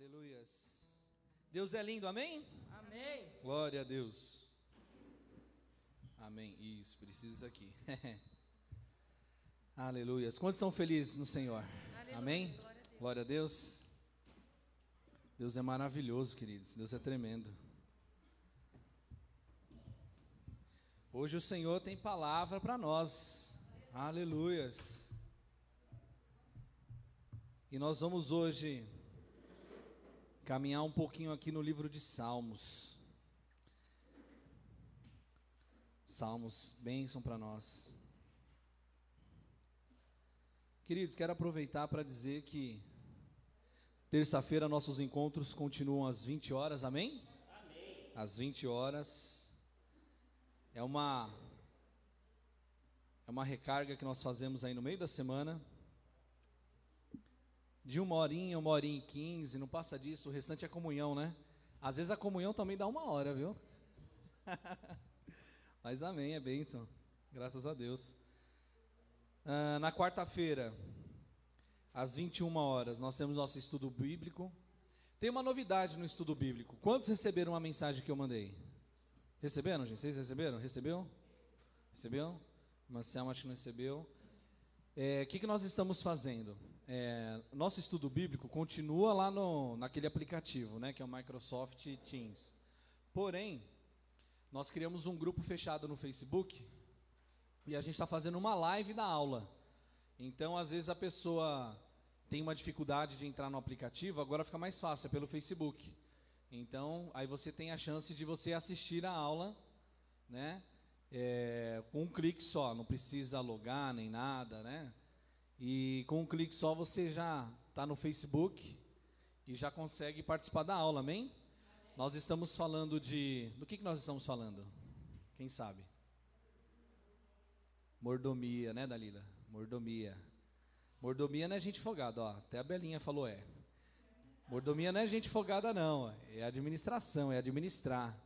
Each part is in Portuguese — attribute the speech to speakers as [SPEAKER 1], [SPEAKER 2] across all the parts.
[SPEAKER 1] Aleluias. Deus é lindo, amém?
[SPEAKER 2] Amém.
[SPEAKER 1] Glória a Deus. Amém. Isso, precisa aqui. Aleluias. Quantos estão felizes no Senhor?
[SPEAKER 3] Aleluia,
[SPEAKER 1] Amém?
[SPEAKER 3] glória a Deus.
[SPEAKER 1] Glória a Deus. Deus é maravilhoso, queridos. Deus é tremendo. Hoje o Senhor tem palavra para nós. Aleluias. E nós vamos hoje caminhar um pouquinho aqui no livro de Salmos. Salmos, bênção para nós. Queridos, quero aproveitar para dizer que terça-feira nossos encontros continuam às 20 horas, amém? Amém. Às 20 horas. É uma é uma recarga que nós fazemos aí no meio da semana. De uma horinha, uma horinha e quinze, não passa disso, o restante é comunhão, né? Às vezes a comunhão também dá uma hora, viu? Mas amém, é bênção. Graças a Deus. Ah, na quarta-feira, às 21 horas, nós temos nosso estudo bíblico. Tem uma novidade no estudo bíblico. Quantos receberam a mensagem que eu mandei? Receberam, gente? Vocês receberam? Recebeu? Recebeu? Marcelo acho que não recebeu. É, O que, que nós estamos fazendo? É, nosso estudo bíblico continua lá no, naquele aplicativo, né, que é o Microsoft Teams. Porém, nós criamos um grupo fechado no Facebook e a gente está fazendo uma live da aula. Então, às vezes a pessoa tem uma dificuldade de entrar no aplicativo, agora fica mais fácil, é pelo Facebook. Então, aí você tem a chance de você assistir a aula, né? é, com um clique só, não precisa logar nem nada, né? E com um clique só você já está no Facebook e já consegue participar da aula, amém? Nós estamos falando de. Do que, que nós estamos falando? Quem sabe? Mordomia, né, Dalila? Mordomia. Mordomia não é gente folgada, ó. Até a Belinha falou é. Mordomia não é gente folgada, não. É administração, é administrar.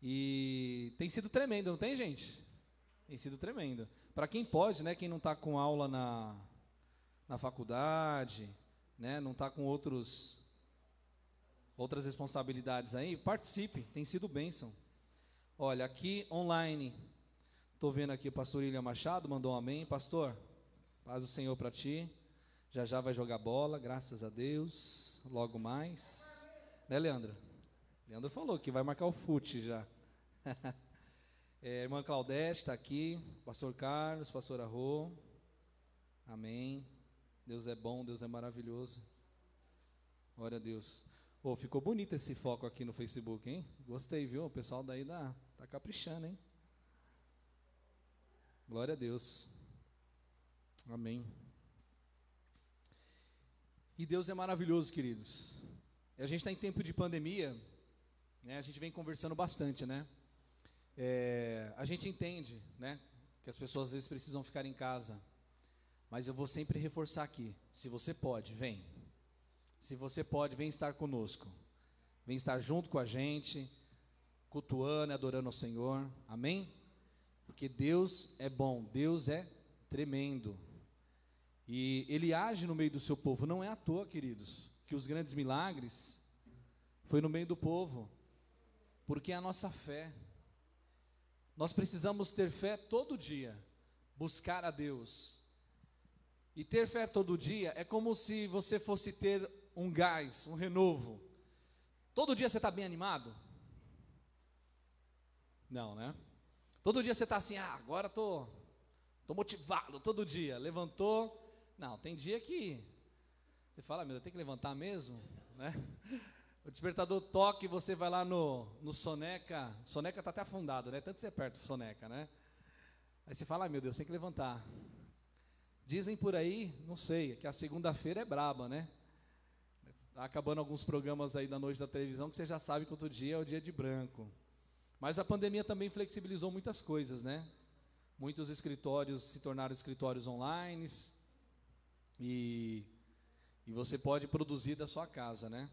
[SPEAKER 1] E tem sido tremendo, não tem, gente? Tem sido tremendo. Para quem pode, né? Quem não está com aula na, na faculdade, né? Não está com outros outras responsabilidades aí, participe. Tem sido bênção. Olha, aqui online, estou vendo aqui o pastor William Machado, mandou um amém. Pastor, paz do Senhor para ti. Já já vai jogar bola, graças a Deus. Logo mais. Né, Leandro? Leandro falou que vai marcar o fute já. é, irmã Claudete está aqui, pastor Carlos, pastor Arro. Amém. Deus é bom, Deus é maravilhoso. Glória a Deus. Oh, ficou bonito esse foco aqui no Facebook, hein? Gostei, viu? O pessoal daí dá, tá caprichando, hein? Glória a Deus. Amém. E Deus é maravilhoso, queridos. A gente está em tempo de pandemia, né? A gente vem conversando bastante, né? É, a gente entende, né? Que as pessoas às vezes precisam ficar em casa. Mas eu vou sempre reforçar aqui: se você pode, vem. Se você pode, vem estar conosco. Vem estar junto com a gente, cultuando e adorando ao Senhor. Amém? Porque Deus é bom, Deus é tremendo. E Ele age no meio do seu povo. Não é à toa, queridos, que os grandes milagres foi no meio do povo. Porque é a nossa fé. Nós precisamos ter fé todo dia, buscar a Deus. E ter fé todo dia é como se você fosse ter um gás, um renovo. Todo dia você está bem animado? Não, né? Todo dia você está assim, ah, agora tô, tô motivado, todo dia. Levantou. Não, tem dia que você fala, meu, eu tenho que levantar mesmo, né? O despertador toca e você vai lá no, no Soneca. Soneca está até afundado, né? Tanto você é perto do Soneca, né? Aí você fala, ah, meu Deus, tem que levantar. Dizem por aí, não sei, que a segunda-feira é braba, né? Tá acabando alguns programas aí da noite da televisão que você já sabe que outro dia é o dia de branco. Mas a pandemia também flexibilizou muitas coisas, né? Muitos escritórios se tornaram escritórios online e, e você pode produzir da sua casa, né?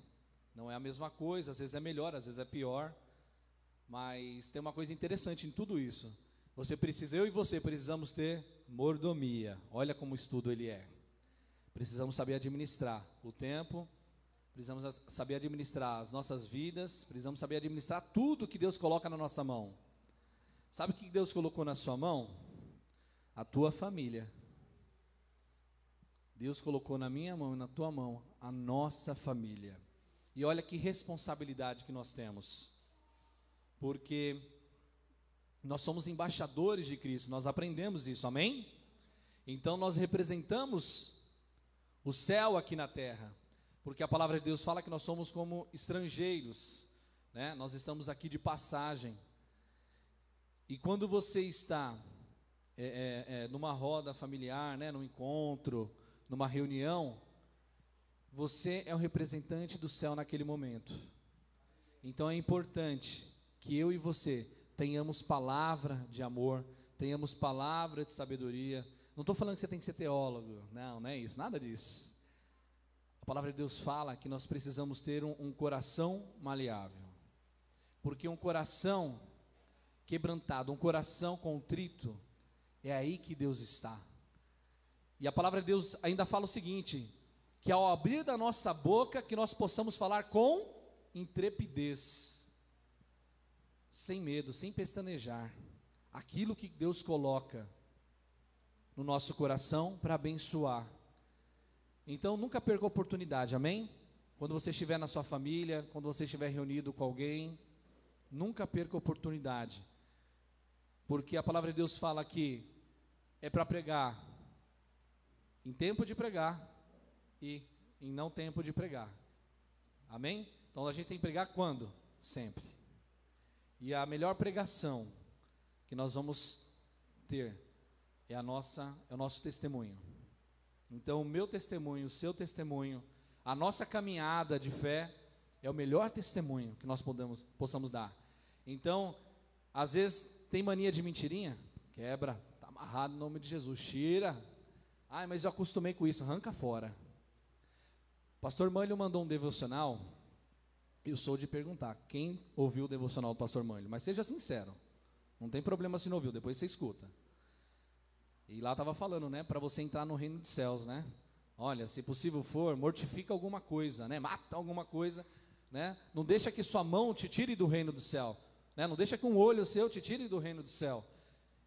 [SPEAKER 1] Não é a mesma coisa, às vezes é melhor, às vezes é pior. Mas tem uma coisa interessante em tudo isso. Você precisa, eu e você precisamos ter mordomia. Olha como o estudo ele é. Precisamos saber administrar o tempo, precisamos saber administrar as nossas vidas, precisamos saber administrar tudo que Deus coloca na nossa mão. Sabe o que Deus colocou na sua mão? A tua família. Deus colocou na minha mão e na tua mão a nossa família. E olha que responsabilidade que nós temos. Porque nós somos embaixadores de Cristo, nós aprendemos isso, amém? Então nós representamos o céu aqui na terra, porque a palavra de Deus fala que nós somos como estrangeiros, né? Nós estamos aqui de passagem. E quando você está é, é, é, numa roda familiar, né, num encontro, numa reunião, você é o representante do céu naquele momento. Então é importante que eu e você tenhamos palavra de amor, tenhamos palavra de sabedoria. Não estou falando que você tem que ser teólogo, não, não é isso, nada disso. A palavra de Deus fala que nós precisamos ter um, um coração maleável, porque um coração quebrantado, um coração contrito, é aí que Deus está. E a palavra de Deus ainda fala o seguinte: que ao abrir da nossa boca, que nós possamos falar com intrepidez, sem medo, sem pestanejar, aquilo que Deus coloca no nosso coração para abençoar. Então nunca perca a oportunidade, amém? Quando você estiver na sua família, quando você estiver reunido com alguém, nunca perca a oportunidade. Porque a palavra de Deus fala que é para pregar em tempo de pregar e em não tempo de pregar. Amém? Então a gente tem que pregar quando? Sempre. E a melhor pregação que nós vamos ter é a nossa, é o nosso testemunho. Então o meu testemunho, o seu testemunho, a nossa caminhada de fé é o melhor testemunho que nós podemos, possamos dar. Então, às vezes tem mania de mentirinha, quebra, tá amarrado no nome de Jesus, tira. Ai, mas eu acostumei com isso, arranca fora. Pastor Mânlio mandou um devocional. Eu sou de perguntar quem ouviu o devocional do Pastor Mânlio, mas seja sincero. Não tem problema se não ouviu, depois você escuta. E lá estava falando, né, para você entrar no reino dos céus, né? Olha, se possível for, mortifica alguma coisa, né? Mata alguma coisa, né? Não deixa que sua mão te tire do reino do céu, né? Não deixa que um olho seu te tire do reino do céu.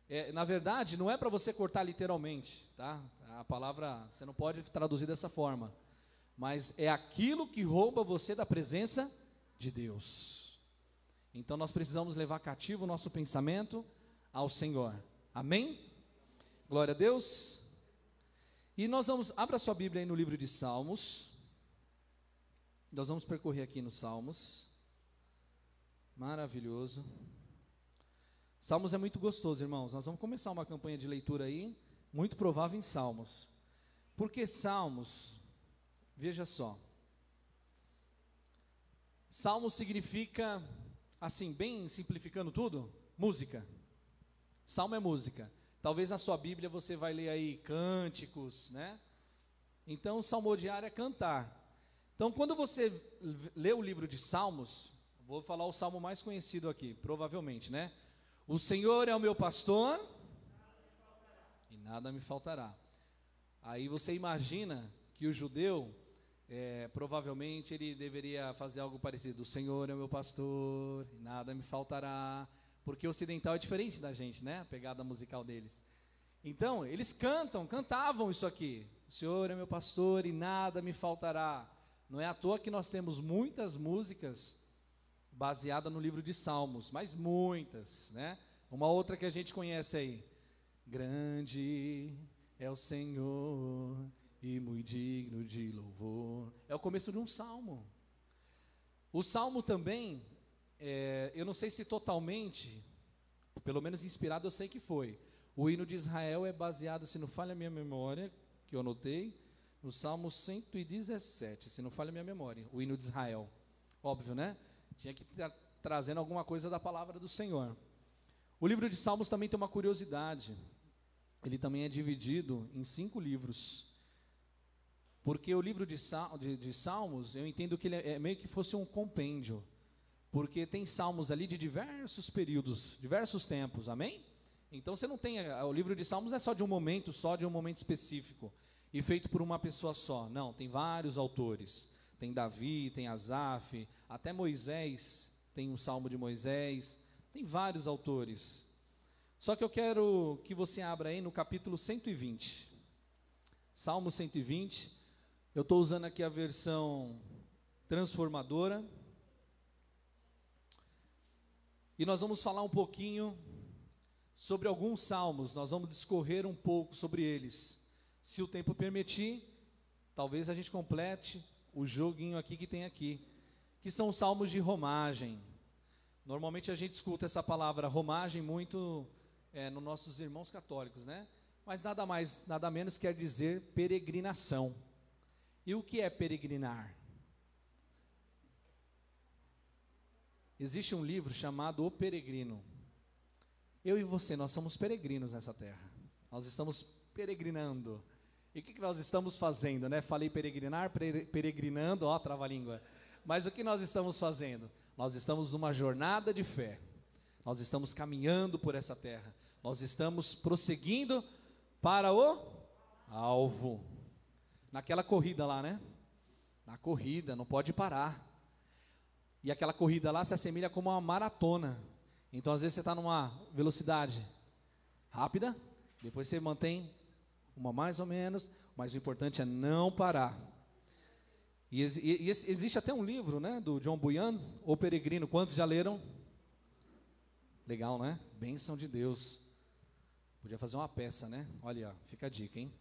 [SPEAKER 1] É, na verdade, não é para você cortar literalmente, tá? A palavra você não pode traduzir dessa forma mas é aquilo que rouba você da presença de Deus. Então nós precisamos levar cativo o nosso pensamento ao Senhor. Amém? Glória a Deus. E nós vamos, abra sua Bíblia aí no livro de Salmos. Nós vamos percorrer aqui nos Salmos. Maravilhoso. Salmos é muito gostoso, irmãos. Nós vamos começar uma campanha de leitura aí, muito provável em Salmos. Porque Salmos Veja só. Salmo significa, assim, bem simplificando tudo, música. Salmo é música. Talvez na sua Bíblia você vai ler aí cânticos, né? Então, salmodiar é cantar. Então, quando você lê o livro de Salmos, vou falar o salmo mais conhecido aqui, provavelmente, né? O Senhor é o meu pastor e nada me faltará. Aí você imagina que o judeu é, provavelmente ele deveria fazer algo parecido. O Senhor é meu pastor, e nada me faltará. Porque o ocidental é diferente da gente, né? A pegada musical deles. Então, eles cantam, cantavam isso aqui. O Senhor é meu pastor e nada me faltará. Não é à toa que nós temos muitas músicas baseadas no livro de Salmos, mas muitas, né? Uma outra que a gente conhece aí. Grande é o Senhor e muito digno de louvor. É o começo de um salmo. O salmo também, é, eu não sei se totalmente, pelo menos inspirado eu sei que foi. O hino de Israel é baseado, se não falha a minha memória, que eu anotei, no Salmo 117, se não falha a minha memória, o hino de Israel. Óbvio, né? Tinha que estar trazendo alguma coisa da palavra do Senhor. O livro de Salmos também tem uma curiosidade. Ele também é dividido em cinco livros. Porque o livro de, Salmos, eu entendo que ele é, é meio que fosse um compêndio. Porque tem salmos ali de diversos períodos, diversos tempos, amém? Então você não tem. O livro de Salmos é só de um momento, só de um momento específico. E feito por uma pessoa só. Não, tem vários autores. tem Davi, tem Asaf, até Moisés tem um salmo de Moisés, tem vários autores. Só que eu quero que você abra aí no capítulo 120. Salmo 120. Eu estou usando aqui a versão transformadora. E nós vamos falar um pouquinho sobre alguns salmos, nós vamos discorrer um pouco sobre eles. Se o tempo permitir, talvez a gente complete o joguinho aqui que tem aqui, que são os salmos de romagem. Normalmente a gente escuta essa palavra romagem muito é, nos nossos irmãos católicos, né? Mas nada mais, nada menos quer dizer peregrinação. E o que é peregrinar? Existe um livro chamado O Peregrino. Eu e você, nós somos peregrinos nessa terra. Nós estamos peregrinando. E o que, nós estamos fazendo, né? Falei peregrinar, peregrinando, ó, trava-língua. Mas o que nós estamos fazendo? Nós estamos numa jornada de fé. Nós estamos caminhando por essa terra. Nós estamos prosseguindo para o alvo. Naquela corrida lá, né? Na corrida, não pode parar. E aquela corrida lá se assemelha como uma maratona. Então, às vezes, você está numa velocidade rápida, depois você mantém uma mais ou menos, mas o importante é não parar. E, e, e existe até um livro, né, do John Bunyan, O Peregrino. Quantos já leram? Legal, né? Bênção de Deus. Podia fazer uma peça, né? Olha, fica a dica, hein?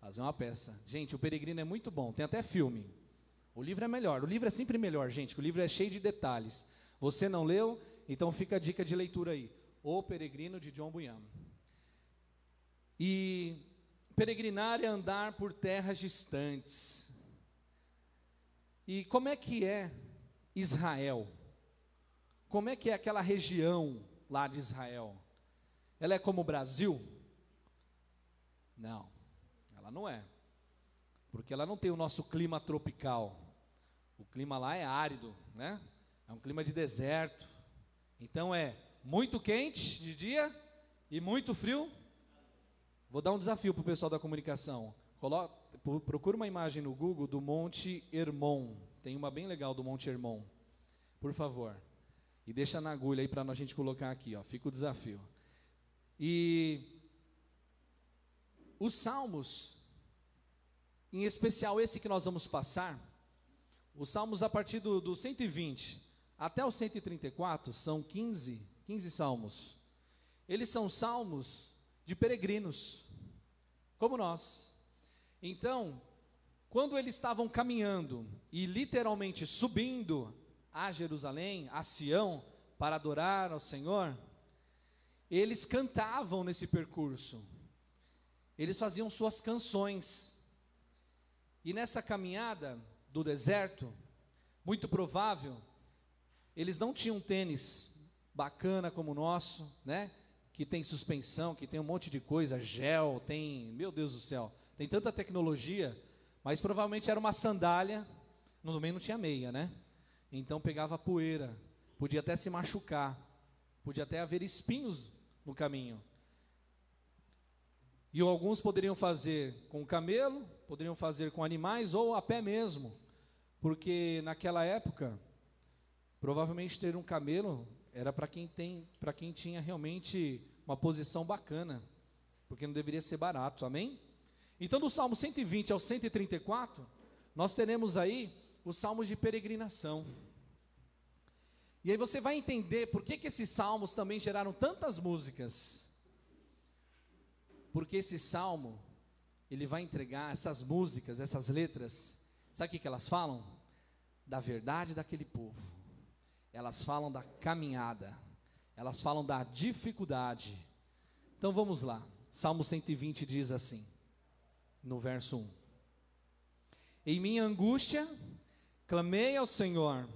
[SPEAKER 1] Fazer uma peça. Gente, O Peregrino é muito bom. Tem até filme. O livro é melhor. O livro é sempre melhor, gente. O livro é cheio de detalhes. Você não leu? Então fica a dica de leitura aí. O Peregrino de John Bunyan. E peregrinar é andar por terras distantes. E como é que é Israel? Como é que é aquela região lá de Israel? Ela é como o Brasil? Não, ela não é. Porque ela não tem o nosso clima tropical. O clima lá é árido, né? É um clima de deserto. Então é muito quente de dia e muito frio. Vou dar um desafio para o pessoal da comunicação. Procura uma imagem no Google do Monte Hermon. Tem uma bem legal do Monte Hermon. Por favor. E deixa na agulha aí para a gente colocar aqui, ó. Fica o desafio. E os salmos, em especial esse que nós vamos passar, os salmos a partir do, do 120 até o 134, são 15, 15 salmos. Eles são salmos de peregrinos, como nós. Então, quando eles estavam caminhando e literalmente subindo a Jerusalém, a Sião, para adorar ao Senhor, eles cantavam nesse percurso. Eles faziam suas canções. E nessa caminhada, do deserto, muito provável, eles não tinham tênis bacana como o nosso, né? Que tem suspensão, que tem um monte de coisa, gel, tem, meu Deus do céu, tem tanta tecnologia, mas provavelmente era uma sandália, no meio não tinha meia, né? Então pegava poeira, podia até se machucar, podia até haver espinhos no caminho. E alguns poderiam fazer com camelo, poderiam fazer com animais ou a pé mesmo, porque naquela época, provavelmente ter um camelo era para quem tem, para quem tinha realmente uma posição bacana, porque não deveria ser barato, amém? Então, do Salmo 120 ao 134, nós teremos aí os salmos de peregrinação. E aí você vai entender por que, que esses salmos também geraram tantas músicas. Porque esse salmo ele vai entregar essas músicas, essas letras, sabe o que, elas falam? Da verdade daquele povo. Elas falam da caminhada, elas falam da dificuldade. Então vamos lá. Salmo 120 diz assim, no verso 1: Em minha angústia, clamei ao Senhor,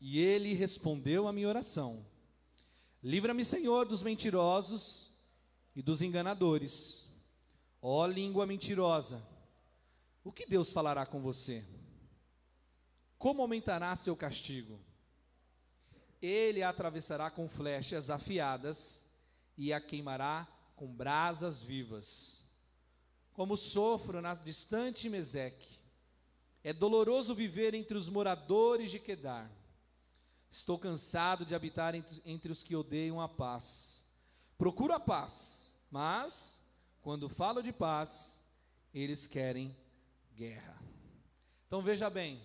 [SPEAKER 1] e ele respondeu à minha oração. Livra-me, Senhor, dos mentirosos e dos enganadores Ó língua mentirosa, o que Deus falará com você? Como aumentará seu castigo? Ele a atravessará com flechas afiadas e a queimará com brasas vivas. Como sofro na distante Meseque, É doloroso viver entre os moradores de Quedar. Estou cansado de habitar entre, os que odeiam a paz. Procuro a paz, mas, quando falo de paz, eles querem guerra. Então veja bem,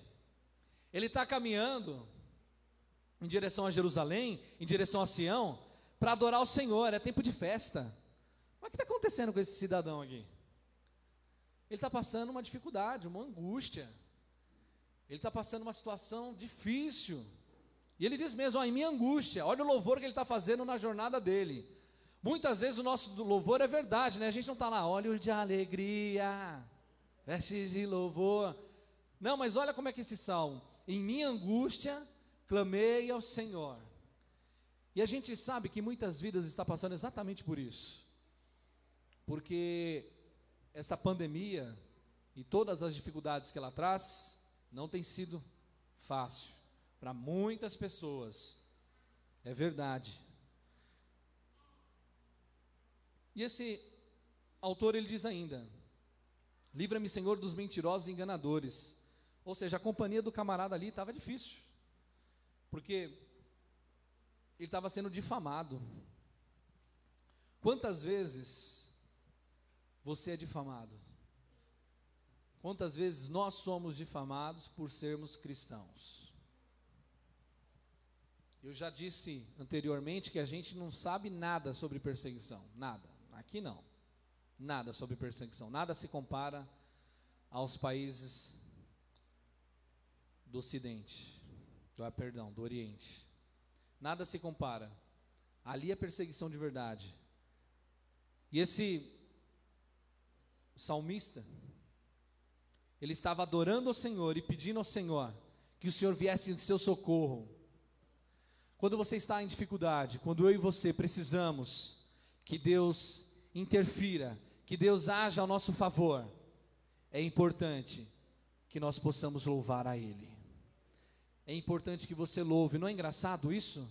[SPEAKER 1] ele está caminhando em direção a Jerusalém, em direção a Sião, para adorar o Senhor, é tempo de festa. Mas o que está acontecendo com esse cidadão aqui? Ele está passando uma dificuldade, uma angústia. Ele está passando uma situação difícil. E ele diz mesmo: ó, em minha angústia, olha o louvor que ele está fazendo na jornada dele. Muitas vezes o nosso louvor é verdade, né? A gente não está lá, olhos de alegria, vestes de louvor. Não, mas olha como é que esse salmo. Em minha angústia, clamei ao Senhor. E a gente sabe que muitas vidas está passando exatamente por isso. Porque essa pandemia e todas as dificuldades que ela traz não tem sido fácil para muitas pessoas. É verdade. E esse autor ele diz ainda: Livra-me, Senhor, dos mentirosos e enganadores. Ou seja, a companhia do camarada ali estava difícil. Porque ele estava sendo difamado. Quantas vezes você é difamado? Quantas vezes nós somos difamados por sermos cristãos? Eu já disse anteriormente que a gente não sabe nada sobre perseguição, nada. Aqui não. Nada sobre perseguição, nada se compara aos países do Ocidente, do, perdão, do Oriente. Nada se compara. Ali é perseguição de verdade. E esse salmista, ele estava adorando ao Senhor e pedindo ao Senhor que o Senhor viesse em seu socorro. Quando você está em dificuldade, quando eu e você precisamos que Deus interfira, que Deus haja ao nosso favor, é importante que nós possamos louvar a Ele. É importante que você louve, não é engraçado isso?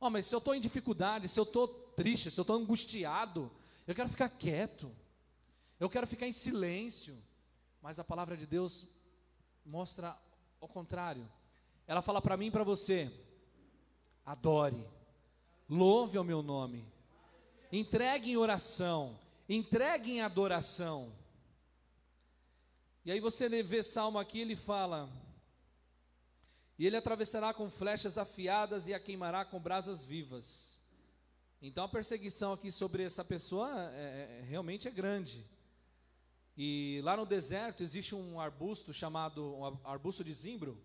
[SPEAKER 1] Oh, mas se eu estou em dificuldade, se eu estou triste, se eu estou angustiado, eu quero ficar quieto, eu quero ficar em silêncio, mas a palavra de Deus mostra o contrário. Ela fala para mim e para você: adore, louve ao meu nome, entregue em oração, entregue em adoração. E aí você vê Salmo aqui, ele fala: E ele atravessará com flechas afiadas e a queimará com brasas vivas. Então a perseguição aqui sobre essa pessoa é, é, realmente é grande. E lá no deserto existe um arbusto chamado um arbusto de zimbro.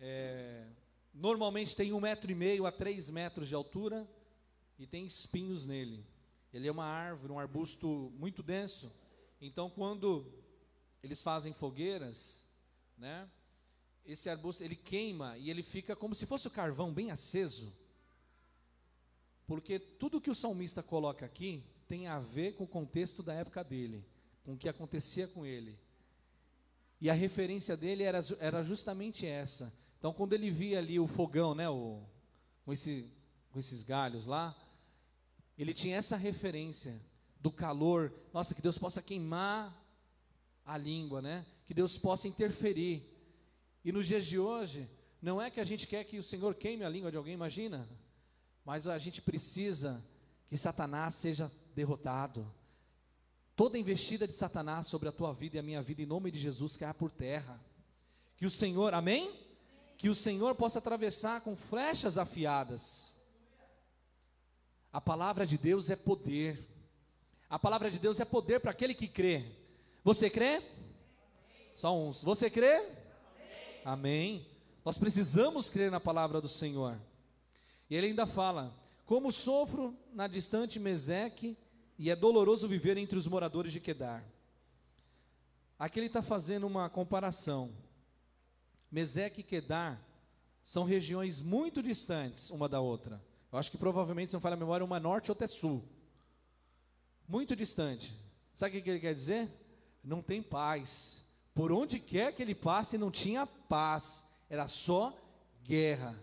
[SPEAKER 1] É, normalmente tem um metro e meio a três metros de altura e tem espinhos nele. Ele é uma árvore, um arbusto muito denso. Então, quando eles fazem fogueiras, né? Esse arbusto ele queima e ele fica como se fosse o carvão bem aceso. Porque tudo que o salmista coloca aqui tem a ver com o contexto da época dele, com o que acontecia com ele. E a referência dele era, era justamente essa. Então, quando ele via ali o fogão, né, o, com, esse, com esses galhos lá, ele tinha essa referência do calor. Nossa, que Deus possa queimar a língua, né? Que Deus possa interferir. E nos dias de hoje, não é que a gente quer que o Senhor queime a língua de alguém, imagina. Mas a gente precisa que Satanás seja derrotado. Toda investida de Satanás sobre a tua vida e a minha vida, em nome de Jesus, caia por terra. Que o Senhor, amém? Que o Senhor possa atravessar com flechas afiadas a palavra de Deus é poder. A palavra de Deus é poder para aquele que crê. Você crê? Só uns. Você crê? Amém. Amém. Nós precisamos crer na palavra do Senhor. E ele ainda fala: Como sofro na distante Meseque, e é doloroso viver entre os moradores de Quedar. Aqui ele está fazendo uma comparação. Meseque e Quedar são regiões muito distantes uma da outra. Eu acho que provavelmente, se não falha a memória, uma norte e outra é sul. Muito distante. Sabe o que ele quer dizer? Não tem paz. Por onde quer que ele passe, não tinha paz. Era só guerra.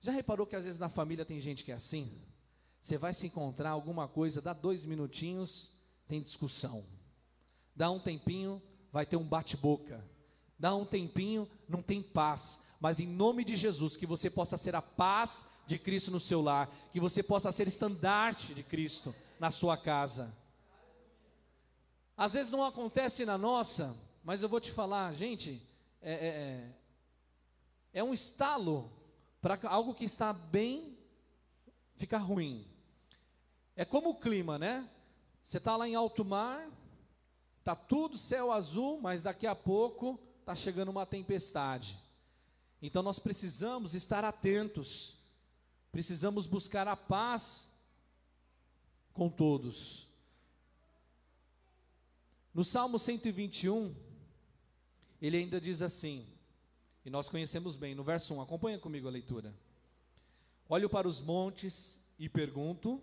[SPEAKER 1] Já reparou que às vezes na família tem gente que é assim? Você vai se encontrar alguma coisa, dá dois minutinhos, tem discussão. Dá um tempinho, vai ter um bate-boca. Dá um tempinho, não tem paz. Mas em nome de Jesus, que você possa ser a paz de Cristo no seu lar, que você possa ser estandarte de Cristo na sua casa. Às vezes não acontece na nossa, mas eu vou te falar, gente, é, é, é, é um estalo para algo que está bem ficar ruim. É como o clima, né? Você está lá em alto mar, tá tudo céu azul, mas daqui a pouco está chegando uma tempestade. Então nós precisamos estar atentos, precisamos buscar a paz com todos. No Salmo 121, ele ainda diz assim, e nós conhecemos bem, no verso 1, acompanha comigo a leitura. Olho para os montes e pergunto: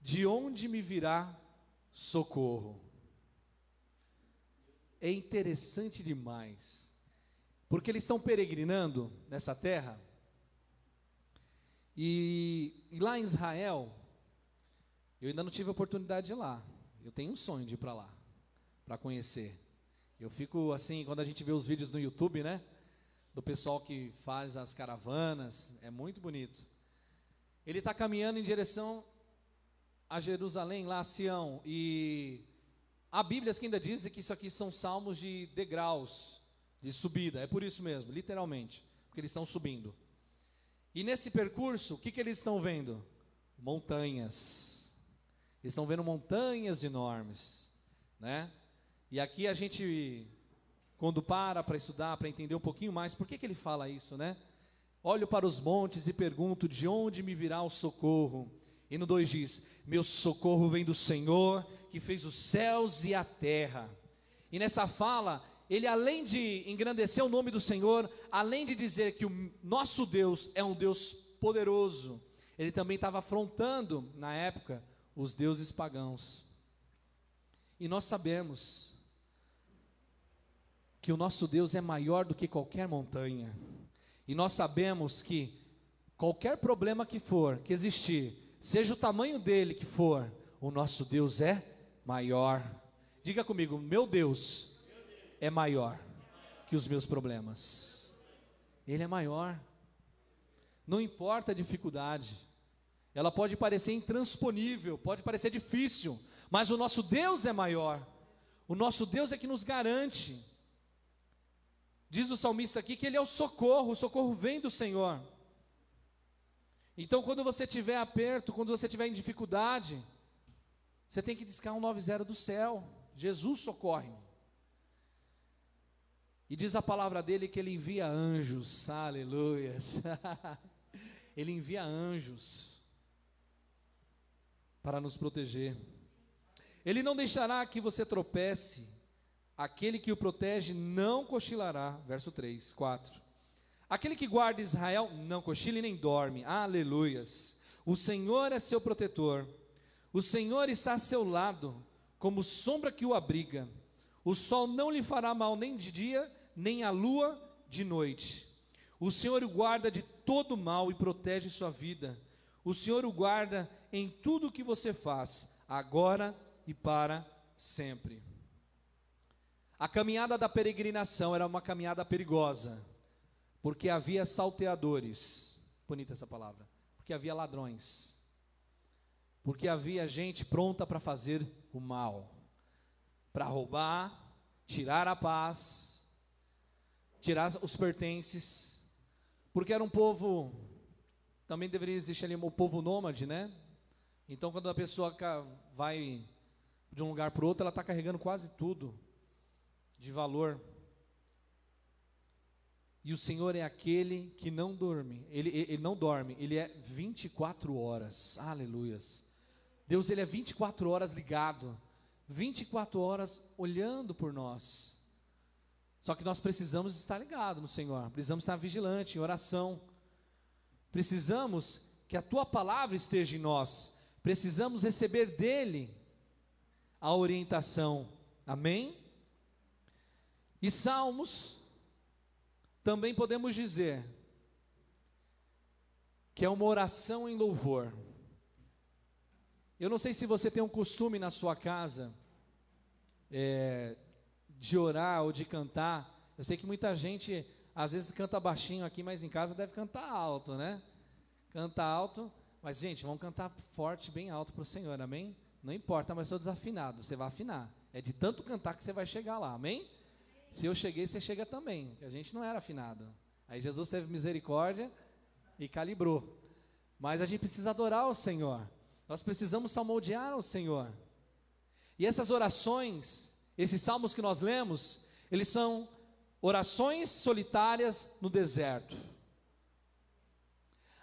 [SPEAKER 1] de onde me virá socorro? É interessante demais, porque eles estão peregrinando nessa terra, e, e lá em Israel, eu ainda não tive a oportunidade de ir lá, eu tenho um sonho de ir para lá, para conhecer. Eu fico assim, quando a gente vê os vídeos no YouTube, né? Do pessoal que faz as caravanas, é muito bonito. Ele está caminhando em direção a Jerusalém, lá a Sião, e há Bíblias que ainda dizem que isso aqui são salmos de degraus, de subida, é por isso mesmo, literalmente, porque eles estão subindo. E nesse percurso, o que, que eles estão vendo? Montanhas. Eles estão vendo montanhas enormes, né? E aqui a gente, quando para para estudar, para entender um pouquinho mais, por que, que ele fala isso, né? Olho para os montes e pergunto: de onde me virá o socorro? E no 2 diz: Meu socorro vem do Senhor, que fez os céus e a terra. E nessa fala, ele além de engrandecer o nome do Senhor, além de dizer que o nosso Deus é um Deus poderoso, ele também estava afrontando, na época, os deuses pagãos. E nós sabemos que o nosso Deus é maior do que qualquer montanha. E nós sabemos que qualquer problema que for, que existir, seja o tamanho dele que for, o nosso Deus é maior. Diga comigo, meu Deus é maior que os meus problemas. Ele é maior. Não importa a dificuldade. Ela pode parecer intransponível, pode parecer difícil, mas o nosso Deus é maior. O nosso Deus é que nos garante. Diz o salmista aqui que ele é o socorro, o socorro vem do Senhor. Então, quando você tiver aperto, quando você tiver em dificuldade, você tem que discar um 90 do céu. Jesus socorre. E diz a palavra dele que ele envia anjos. Aleluias. ele envia anjos para nos proteger. Ele não deixará que você tropece. Aquele que o protege não cochilará. Verso 3, 4. Aquele que guarda Israel não cochila e nem dorme. Aleluias. O Senhor é seu protetor. O Senhor está a seu lado, como sombra que o abriga. O sol não lhe fará mal nem de dia, nem a lua de noite. O Senhor o guarda de todo mal e protege sua vida. O Senhor o guarda em tudo o que você faz, agora e para sempre. A caminhada da peregrinação era uma caminhada perigosa porque havia salteadores. Bonita essa palavra. Porque havia ladrões. Porque havia gente pronta para fazer o mal, para roubar, tirar a paz, tirar os pertences. Porque era um povo, também deveria existir ali o povo nômade, né? Então, quando a pessoa vai de um lugar para o outro, ela está carregando quase tudo de valor e o Senhor é aquele que não dorme. Ele, ele não dorme, ele é 24 horas. Aleluias. Deus ele é 24 horas ligado, 24 horas olhando por nós. Só que nós precisamos estar ligados no Senhor, precisamos estar vigilante em oração. Precisamos que a tua palavra esteja em nós. Precisamos receber dele a orientação. Amém? E Salmos também podemos dizer que é uma oração em louvor. Eu não sei se você tem um costume na sua casa é, de orar ou de cantar. Eu sei que muita gente às vezes canta baixinho aqui, mas em casa deve cantar alto, né? Canta alto, mas gente, vamos cantar forte, bem alto para o Senhor, amém? Não importa, mas sou desafinado, você vai afinar. É de tanto cantar que você vai chegar lá, amém? Se eu cheguei, você chega também, a gente não era afinado. Aí Jesus teve misericórdia e calibrou. Mas a gente precisa adorar o Senhor. Nós precisamos salmodiar o Senhor. E essas orações, esses salmos que nós lemos, eles são orações solitárias no deserto.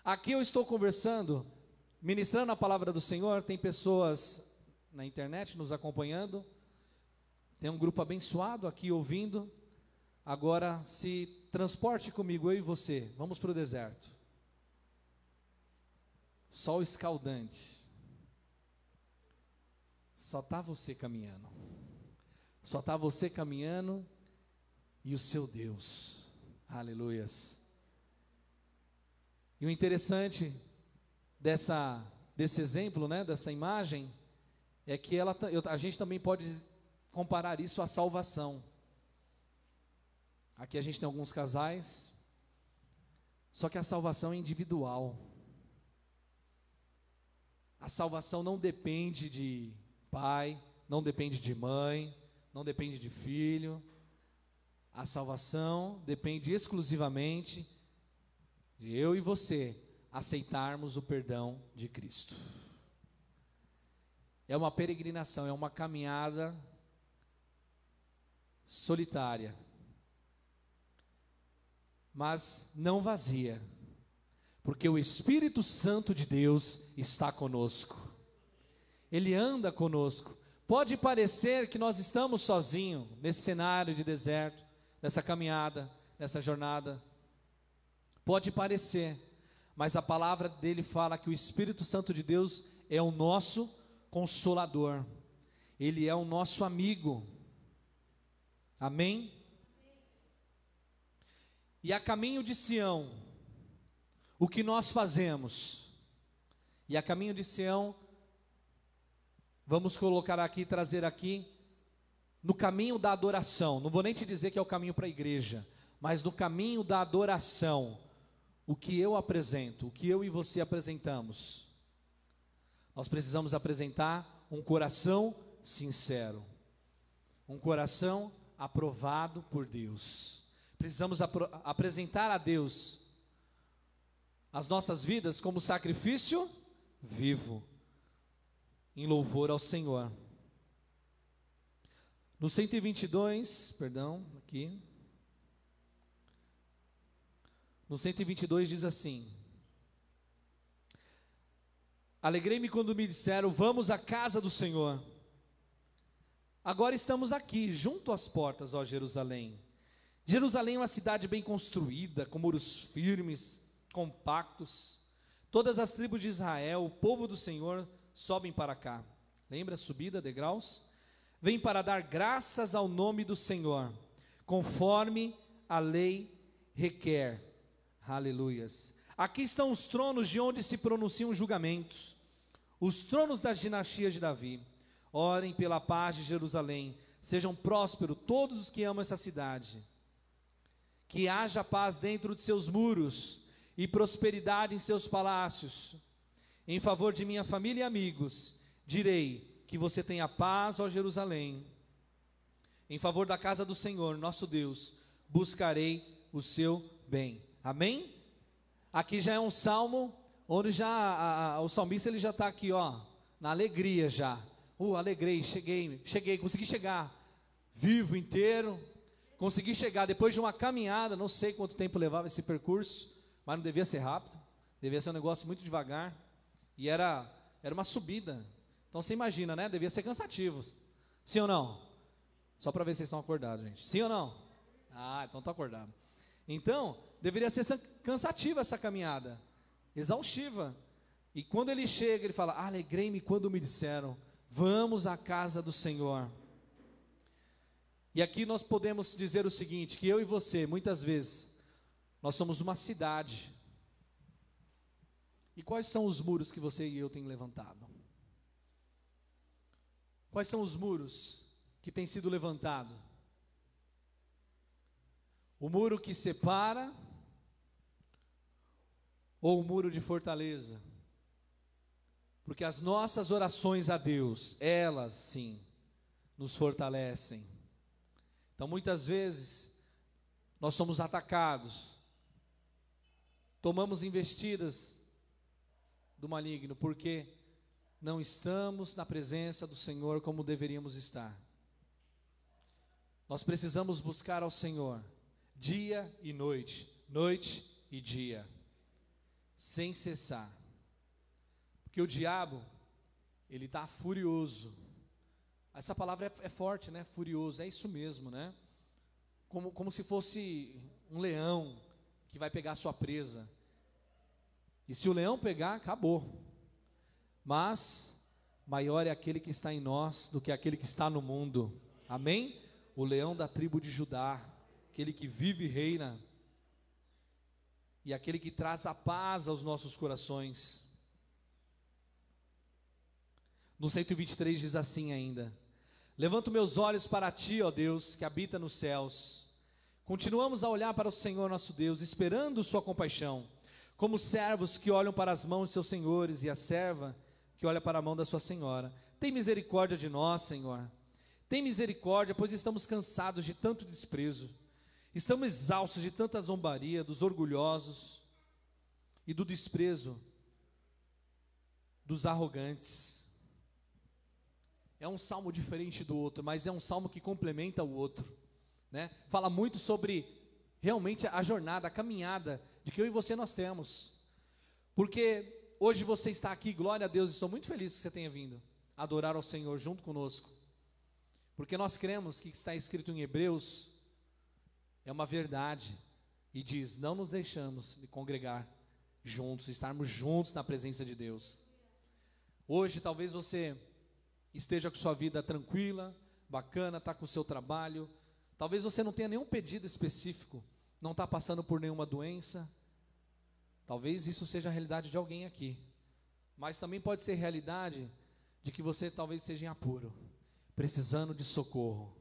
[SPEAKER 1] Aqui eu estou conversando, ministrando a palavra do Senhor, tem pessoas na internet nos acompanhando, tem um grupo abençoado aqui ouvindo. Agora se transporte comigo, eu e você, vamos para o deserto. Sol escaldante. Só está você caminhando. Só está você caminhando e o seu Deus. Aleluias. E o interessante dessa, desse exemplo, né, dessa imagem, é que ela, a gente também pode comparar isso à salvação. Aqui a gente tem alguns casais, só que a salvação é individual. A salvação não depende de pai, não depende de mãe, não depende de filho, a salvação depende exclusivamente de eu e você aceitarmos o perdão de Cristo. É uma peregrinação, é uma caminhada solitária, mas não vazia, porque o Espírito Santo de Deus está conosco, Ele anda conosco. Pode parecer que nós estamos sozinhos nesse cenário de deserto, nessa caminhada, nessa jornada. Pode parecer, mas a palavra dele fala que o Espírito Santo de Deus é o nosso consolador, ele é o nosso amigo. Amém? E a caminho de Sião, o que nós fazemos? E a caminho de Sião, vamos colocar aqui, trazer aqui no caminho da adoração, não vou nem te dizer que é o caminho para a igreja, mas no caminho da adoração, o que eu apresento, o que eu e você apresentamos, nós precisamos apresentar um coração sincero, um coração aprovado por Deus. Precisamos ap apresentar a Deus as nossas vidas como sacrifício vivo, em louvor ao Senhor. No 122, perdão, aqui. No 122 diz assim: Alegrei-me quando me disseram: Vamos à casa do Senhor. Agora estamos aqui, junto às portas, ó Jerusalém. Jerusalém é uma cidade bem construída, com muros firmes, compactos. Todas as tribos de Israel, o povo do Senhor, sobem para cá. Lembra subida, degraus? vem para dar graças ao nome do Senhor, conforme a lei requer. Aleluias. Aqui estão os tronos de onde se pronunciam julgamentos, os tronos das dinastias de Davi. Orem pela paz de Jerusalém, sejam prósperos todos os que amam essa cidade. Que haja paz dentro de seus muros e prosperidade em seus palácios. Em favor de minha família e amigos, direi: que você tenha paz, ó Jerusalém. Em favor da casa do Senhor, nosso Deus, buscarei o seu bem. Amém? Aqui já é um salmo onde já a, a, o salmista ele já está aqui, ó, na alegria já. Uh, alegrei, cheguei, cheguei, consegui chegar vivo inteiro. Consegui chegar depois de uma caminhada, não sei quanto tempo levava esse percurso, mas não devia ser rápido, devia ser um negócio muito devagar. E era era uma subida, então você imagina, né? Devia ser cansativo. Sim ou não? Só para ver se vocês estão acordados, gente. Sim ou não? Ah, então estou acordado. Então, deveria ser cansativa essa caminhada, exaustiva. E quando ele chega, ele fala: Alegrei-me quando me disseram, vamos à casa do Senhor. E aqui nós podemos dizer o seguinte: que eu e você, muitas vezes, nós somos uma cidade. E quais são os muros que você e eu têm levantado? Quais são os muros que têm sido levantados? O muro que separa ou o muro de fortaleza? Porque as nossas orações a Deus, elas sim, nos fortalecem. Então muitas vezes nós somos atacados, tomamos investidas do maligno, porque não estamos na presença do Senhor como deveríamos estar. Nós precisamos buscar ao Senhor dia e noite, noite e dia, sem cessar. Porque o diabo, ele está furioso. Essa palavra é, é, forte, né? Furioso, é isso mesmo, né? Como, como se fosse um leão que vai pegar sua presa. E se o leão pegar, acabou. Mas maior é aquele que está em nós do que aquele que está no mundo. Amém? O leão da tribo de Judá, aquele que vive e reina, e aquele que traz a paz aos nossos corações. No 123 diz assim ainda: Levanto meus olhos para ti, ó Deus, que habita nos céus. Continuamos a olhar para o Senhor nosso Deus, esperando Sua compaixão como servos que olham para as mãos de seus senhores e a serva que olha para a mão da sua senhora. Tem misericórdia de nós, Senhor. Tem misericórdia, pois estamos cansados de tanto desprezo. Estamos exaustos de tanta zombaria dos orgulhosos e do desprezo dos arrogantes. É um salmo diferente do outro, mas é um salmo que complementa o outro. Né? Fala muito sobre realmente a jornada, a caminhada de que eu e você nós temos. Porque hoje você está aqui, glória a Deus, estou muito feliz que você tenha vindo adorar ao Senhor junto conosco. Porque nós cremos que está escrito em Hebreus é uma verdade e diz: "Não nos deixamos de congregar juntos, estarmos juntos na presença de Deus". Hoje talvez você esteja com sua vida tranquila, bacana, está com o seu trabalho, talvez você não tenha nenhum pedido específico, não está passando por nenhuma doença, Talvez isso seja a realidade de alguém aqui. Mas também pode ser realidade de que você talvez seja em apuro, precisando de socorro,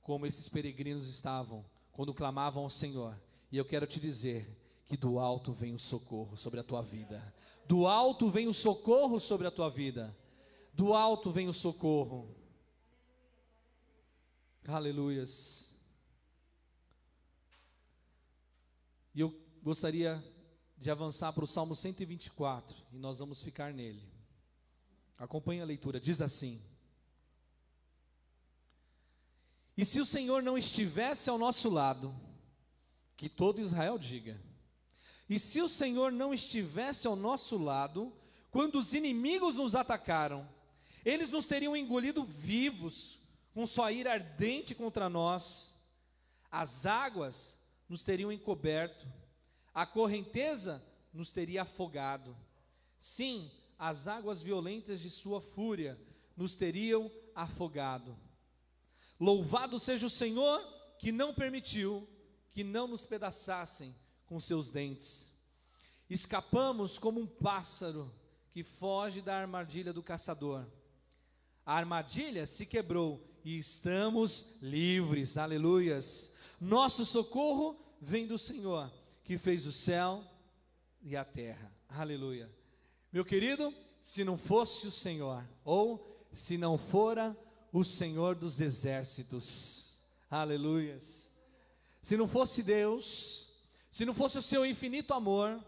[SPEAKER 1] como esses peregrinos estavam quando clamavam ao Senhor. E eu quero te dizer que do alto vem o socorro sobre a tua vida. Do alto vem o socorro sobre a tua vida. Do alto vem o socorro. Aleluias. E eu gostaria de avançar para o Salmo 124 e nós vamos ficar nele. Acompanhe a leitura, diz assim: E se o Senhor não estivesse ao nosso lado, que todo Israel diga, e se o Senhor não estivesse ao nosso lado, quando os inimigos nos atacaram, eles nos teriam engolido vivos, com sua ira ardente contra nós, as águas nos teriam encoberto, a correnteza nos teria afogado. Sim, as águas violentas de sua fúria nos teriam afogado. Louvado seja o Senhor que não permitiu que não nos pedaçassem com seus dentes. Escapamos como um pássaro que foge da armadilha do caçador. A armadilha se quebrou e estamos livres. Aleluias. Nosso socorro vem do Senhor que fez o céu e a terra. Aleluia. Meu querido, se não fosse o Senhor, ou se não fora o Senhor dos exércitos, aleluias. Se não fosse Deus, se não fosse o seu infinito amor,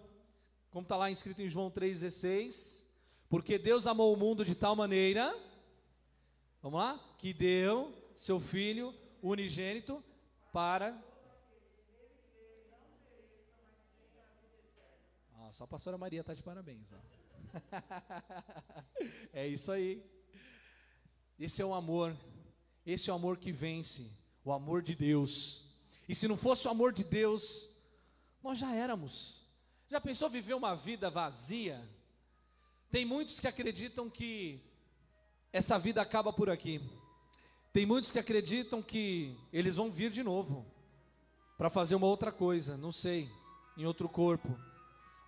[SPEAKER 1] como está lá escrito em João 3,16, porque Deus amou o mundo de tal maneira, vamos lá, que deu seu Filho unigênito para só a pastora Maria está de parabéns. Ó. é isso aí. Esse é o amor. Esse é o amor que vence. O amor de Deus. E se não fosse o amor de Deus, nós já éramos. Já pensou viver uma vida vazia? Tem muitos que acreditam que essa vida acaba por aqui. Tem muitos que acreditam que eles vão vir de novo para fazer uma outra coisa, não sei, em outro corpo.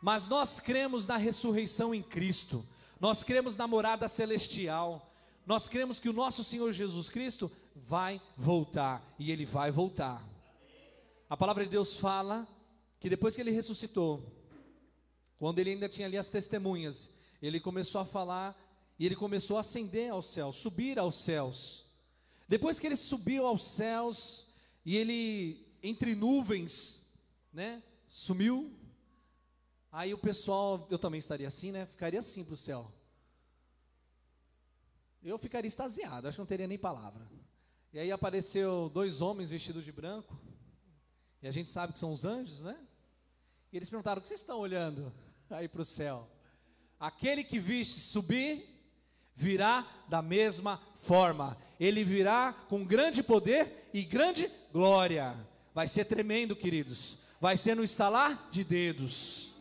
[SPEAKER 1] Mas nós cremos na ressurreição em Cristo, nós cremos na morada celestial, nós cremos que o nosso Senhor Jesus Cristo vai voltar e ele vai voltar. a palavra de Deus fala que depois que ele ressuscitou, quando ele ainda tinha ali as testemunhas, ele começou a falar e ele começou a ascender aos céus, subir aos céus. Depois que ele subiu aos céus e ele entre nuvens, né, sumiu. Aí o pessoal, eu também estaria assim, né? Ficaria assim para o céu. Eu ficaria extasiado, acho que não teria nem palavra. E aí apareceu dois homens vestidos de branco. E a gente sabe que são os anjos, né? E eles perguntaram: o que vocês estão olhando aí para o céu? Aquele que viste subir, virá da mesma forma. Ele virá com grande poder e grande glória. Vai ser tremendo, queridos. Vai ser no estalar de dedos.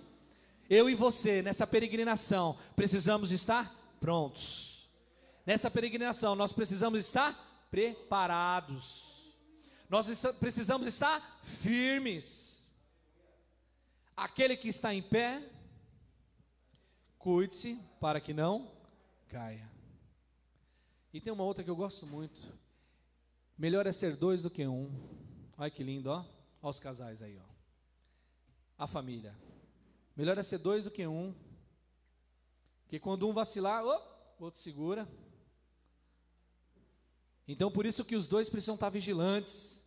[SPEAKER 1] Eu e você, nessa peregrinação, precisamos estar prontos. Nessa peregrinação, nós precisamos estar preparados. Nós precisamos estar firmes. Aquele que está em pé, cuide-se para que não caia. E tem uma outra que eu gosto muito. Melhor é ser dois do que um. Olha que lindo, ó. Olha os casais aí, ó. A família. Melhor é ser dois do que um. Porque quando um vacilar, o outro segura. Então por isso que os dois precisam estar vigilantes.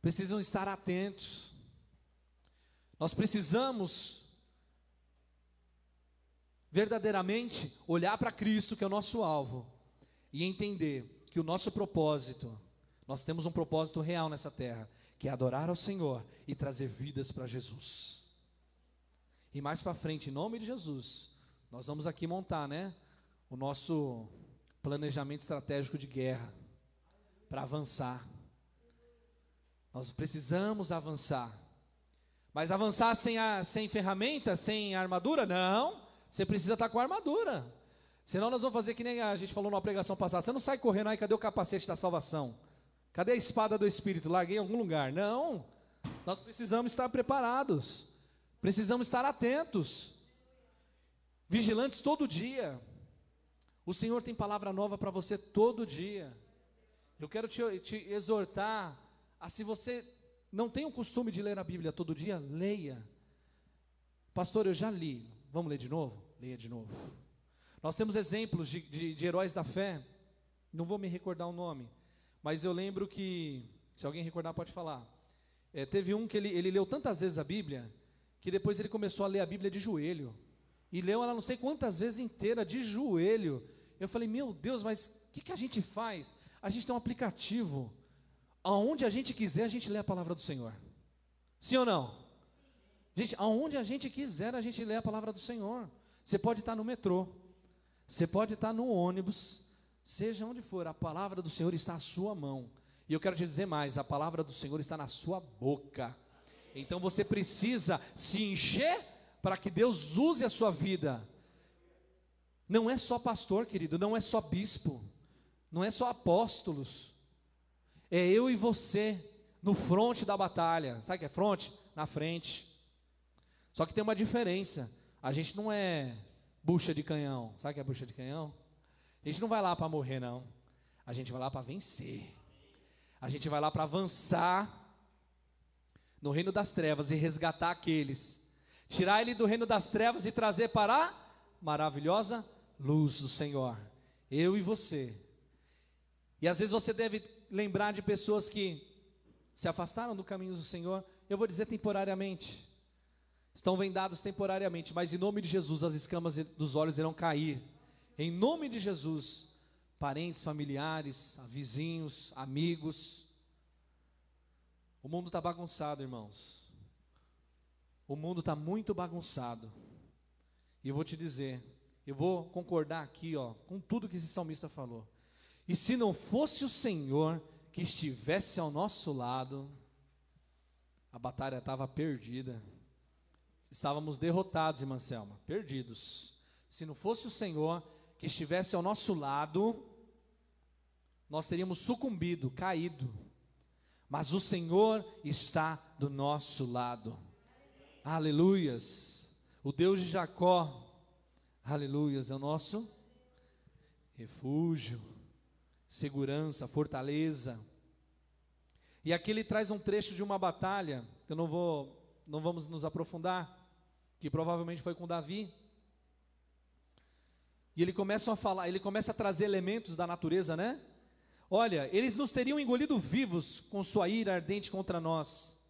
[SPEAKER 1] Precisam estar atentos. Nós precisamos verdadeiramente olhar para Cristo, que é o nosso alvo, e entender que o nosso propósito, nós temos um propósito real nessa terra, que é adorar ao Senhor e trazer vidas para Jesus. E mais para frente, em nome de Jesus, nós vamos aqui montar, né, o nosso planejamento estratégico de guerra para avançar. Nós precisamos avançar. Mas avançar sem, a, sem ferramenta, sem armadura? Não. Você precisa estar com a armadura. Senão nós vamos fazer que nem a gente falou numa pregação passada. Você não sai correndo aí, cadê o capacete da salvação? Cadê a espada do Espírito? Larguei em algum lugar. Não. Nós precisamos estar preparados. Precisamos estar atentos. Vigilantes todo dia. O Senhor tem palavra nova para você todo dia. Eu quero te, te exortar a se você não tem o costume de ler a Bíblia todo dia, leia. Pastor, eu já li. Vamos ler de novo? Leia de novo. Nós temos exemplos de, de, de heróis da fé. Não vou me recordar o nome, mas eu lembro que, se alguém recordar, pode falar. É, teve um que ele, ele leu tantas vezes a Bíblia, que depois ele começou a ler a Bíblia de joelho. E leu ela não sei quantas vezes inteira, de joelho. Eu falei, meu Deus, mas o que, que a gente faz? A gente tem um aplicativo. Aonde a gente quiser, a gente lê a palavra do Senhor. Sim ou não? Gente, aonde a gente quiser, a gente lê a palavra do Senhor. Você pode estar no metrô, você pode estar no ônibus, seja onde for, a palavra do Senhor está à sua mão. E eu quero te dizer mais: a palavra do Senhor está na sua boca. Então você precisa se encher para que Deus use a sua vida. Não é só pastor, querido, não é só bispo, não é só apóstolos. É eu e você no fronte da batalha. Sabe o que é fronte? Na frente. Só que tem uma diferença. A gente não é bucha de canhão. Sabe o que é bucha de canhão? A gente não vai lá para morrer, não. A gente vai lá para vencer. A gente vai lá para avançar no reino das trevas e resgatar aqueles. Tirar ele do reino das trevas e trazer para a maravilhosa luz do Senhor. Eu e você. E às vezes você deve lembrar de pessoas que se afastaram do caminho do Senhor. Eu vou dizer temporariamente estão vendados temporariamente, mas em nome de Jesus as escamas dos olhos irão cair. Em nome de Jesus, parentes, familiares, vizinhos, amigos. O mundo está bagunçado, irmãos. O mundo está muito bagunçado. E eu vou te dizer, eu vou concordar aqui, ó, com tudo que esse salmista falou. E se não fosse o Senhor que estivesse ao nosso lado, a batalha estava perdida estávamos derrotados, irmã Selma, perdidos. Se não fosse o Senhor que estivesse ao nosso lado, nós teríamos sucumbido, caído. Mas o Senhor está do nosso lado. Aleluias. O Deus de Jacó, aleluias, é o nosso refúgio, segurança, fortaleza. E aqui ele traz um trecho de uma batalha, eu não vou, não vamos nos aprofundar, que provavelmente foi com Davi. E ele começa a falar, ele começa a trazer elementos da natureza, né? Olha, eles nos teriam engolido vivos com sua ira ardente contra nós.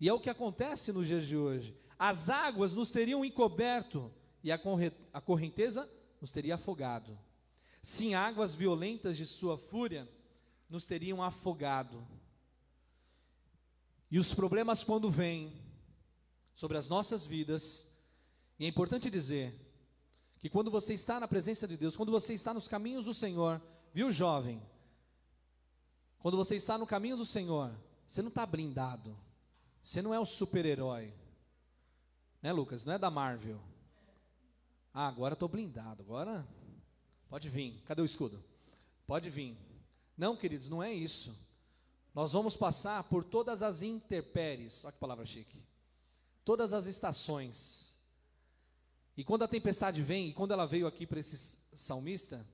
[SPEAKER 1] E é o que acontece nos dias de hoje. As águas nos teriam encoberto e a correnteza nos teria afogado. Sim, águas violentas de sua fúria nos teriam afogado. E os problemas, quando vêm sobre as nossas vidas, e é importante dizer que quando você está na presença de Deus, quando você está nos caminhos do Senhor, viu, jovem? Quando você está no caminho do Senhor, você não está blindado, você não é o super-herói, né, Lucas? Não é da Marvel. Ah, agora estou blindado, agora pode vir. Cadê o escudo? Pode vir. Não, queridos, não é isso. Nós vamos passar por todas as intempéries, olha que palavra chique. Todas as estações. E quando a tempestade vem, e quando ela veio aqui para esse salmista,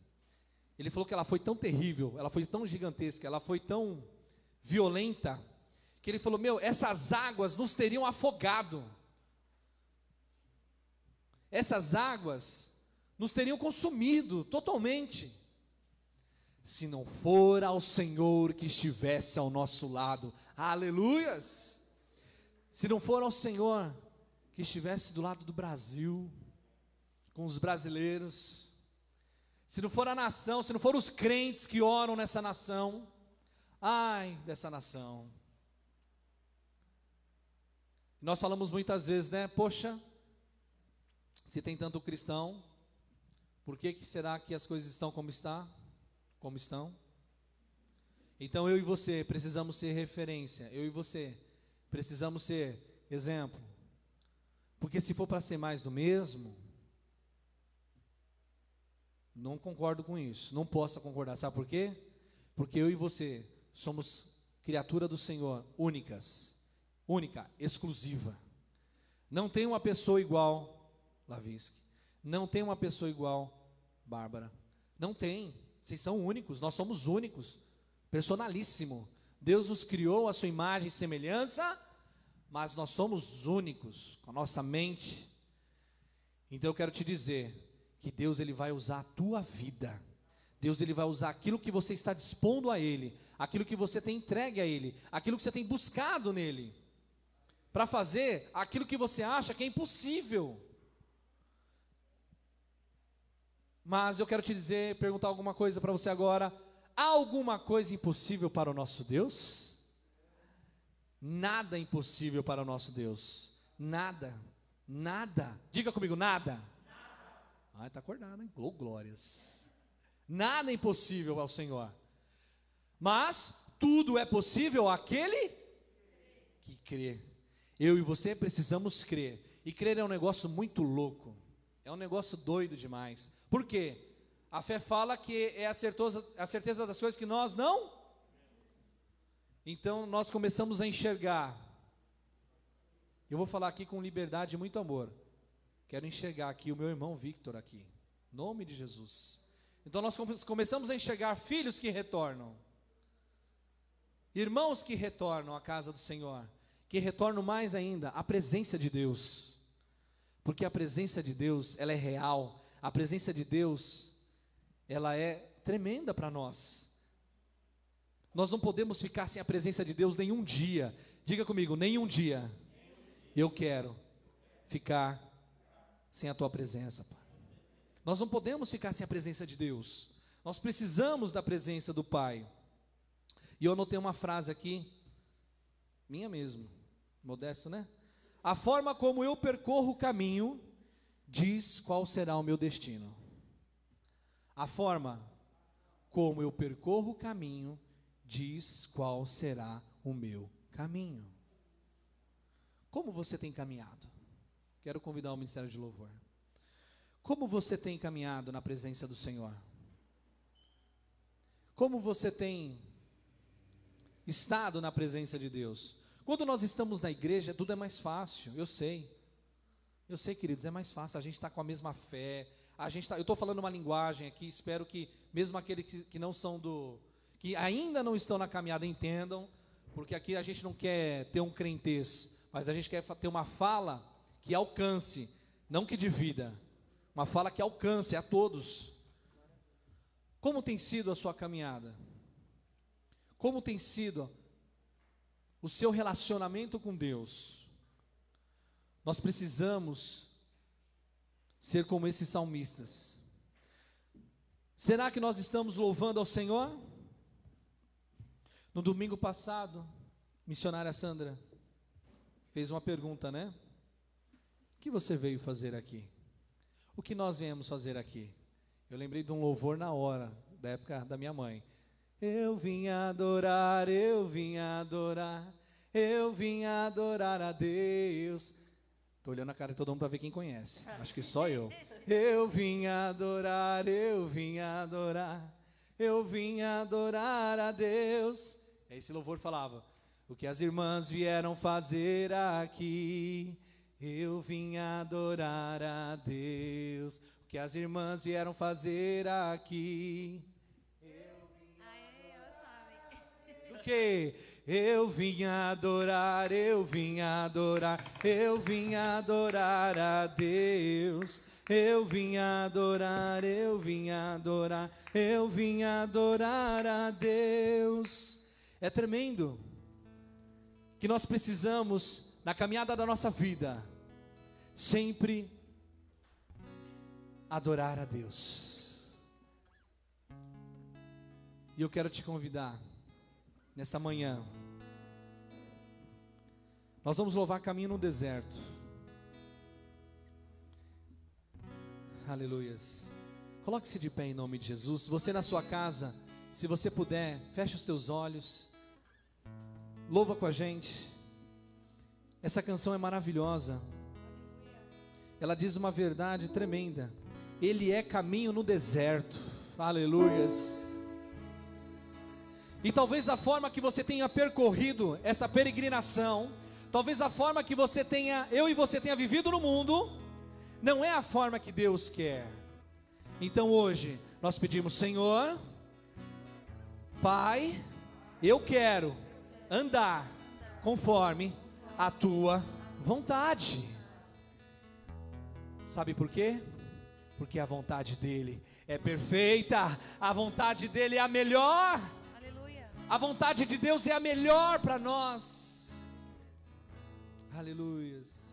[SPEAKER 1] ele falou que ela foi tão terrível, ela foi tão gigantesca, ela foi tão violenta, que ele falou: Meu, essas águas nos teriam afogado essas águas nos teriam consumido totalmente. Se não for ao Senhor que estivesse ao nosso lado, aleluias! Se não for ao Senhor que estivesse do lado do Brasil, com os brasileiros, se não for a nação, se não for os crentes que oram nessa nação, ai dessa nação. Nós falamos muitas vezes, né? Poxa, se tem tanto cristão, por que, que será que as coisas estão como está? Como estão? Então eu e você precisamos ser referência, eu e você precisamos ser exemplo. Porque se for para ser mais do mesmo, não concordo com isso, não posso concordar. Sabe por quê? Porque eu e você somos criatura do Senhor, únicas, única, exclusiva. Não tem uma pessoa igual Lavinsky. Não tem uma pessoa igual Bárbara. Não tem. Vocês são únicos, nós somos únicos. Personalíssimo. Deus nos criou a sua imagem e semelhança, mas nós somos únicos com a nossa mente. Então eu quero te dizer que Deus ele vai usar a tua vida. Deus ele vai usar aquilo que você está dispondo a ele, aquilo que você tem entregue a ele, aquilo que você tem buscado nele, para fazer aquilo que você acha que é impossível. Mas eu quero te dizer, perguntar alguma coisa para você agora. Há alguma coisa impossível para o nosso Deus? Nada impossível para o nosso Deus. Nada. Nada. Diga comigo, nada. nada. Ah, está acordado, hein? glórias. Nada é impossível ao Senhor. Mas tudo é possível àquele que crê. Eu e você precisamos crer. E crer é um negócio muito louco. É um negócio doido demais. Por quê? A fé fala que é a certeza, a certeza das coisas que nós não. Então nós começamos a enxergar. Eu vou falar aqui com liberdade e muito amor. Quero enxergar aqui o meu irmão Victor aqui. Nome de Jesus. Então nós começamos a enxergar filhos que retornam. Irmãos que retornam à casa do Senhor, que retornam mais ainda à presença de Deus. Porque a presença de Deus, ela é real, a presença de Deus, ela é tremenda para nós. Nós não podemos ficar sem a presença de Deus nenhum dia. Diga comigo, nenhum dia. Eu quero ficar sem a tua presença, Pai. Nós não podemos ficar sem a presença de Deus. Nós precisamos da presença do Pai. E eu anotei uma frase aqui, minha mesmo, modesto, né? A forma como eu percorro o caminho diz qual será o meu destino. A forma como eu percorro o caminho diz qual será o meu caminho. Como você tem caminhado? Quero convidar o Ministério de Louvor. Como você tem caminhado na presença do Senhor? Como você tem estado na presença de Deus? Quando nós estamos na igreja, tudo é mais fácil, eu sei. Eu sei, queridos, é mais fácil. A gente está com a mesma fé. A gente tá, eu estou falando uma linguagem aqui. Espero que mesmo aqueles que, que não são do, que ainda não estão na caminhada entendam. porque aqui a gente não quer ter um crentez, mas a gente quer ter uma fala que alcance, não que divida, uma fala que alcance a todos. Como tem sido a sua caminhada? Como tem sido o seu relacionamento com Deus? Nós precisamos ser como esses salmistas. Será que nós estamos louvando ao Senhor? No domingo passado, missionária Sandra fez uma pergunta, né? O que você veio fazer aqui? O que nós viemos fazer aqui? Eu lembrei de um louvor na hora, da época da minha mãe. Eu vim adorar, eu vim adorar, eu vim adorar a Deus. Estou olhando a cara de todo mundo para ver quem conhece. Acho que só eu. Eu vim adorar, eu vim adorar, eu vim adorar a Deus. Esse louvor falava: O que as irmãs vieram fazer aqui, eu vim adorar a Deus. O que as irmãs vieram fazer aqui. O que? Eu vim adorar, eu vim adorar, eu vim adorar a Deus. Eu vim adorar, eu vim adorar, eu vim adorar a Deus. É tremendo que nós precisamos, na caminhada da nossa vida, sempre adorar a Deus. E eu quero te convidar nesta manhã. Nós vamos louvar caminho no deserto. Aleluias. Coloque-se de pé em nome de Jesus. Você na sua casa, se você puder, feche os teus olhos. Louva com a gente. Essa canção é maravilhosa. Ela diz uma verdade tremenda. Ele é caminho no deserto. Aleluias. E talvez a forma que você tenha percorrido essa peregrinação, talvez a forma que você tenha, eu e você tenha vivido no mundo, não é a forma que Deus quer. Então hoje nós pedimos, Senhor, Pai, eu quero andar conforme a tua vontade. Sabe por quê? Porque a vontade dele é perfeita, a vontade dele é a melhor. A vontade de Deus é a melhor para nós. Aleluias.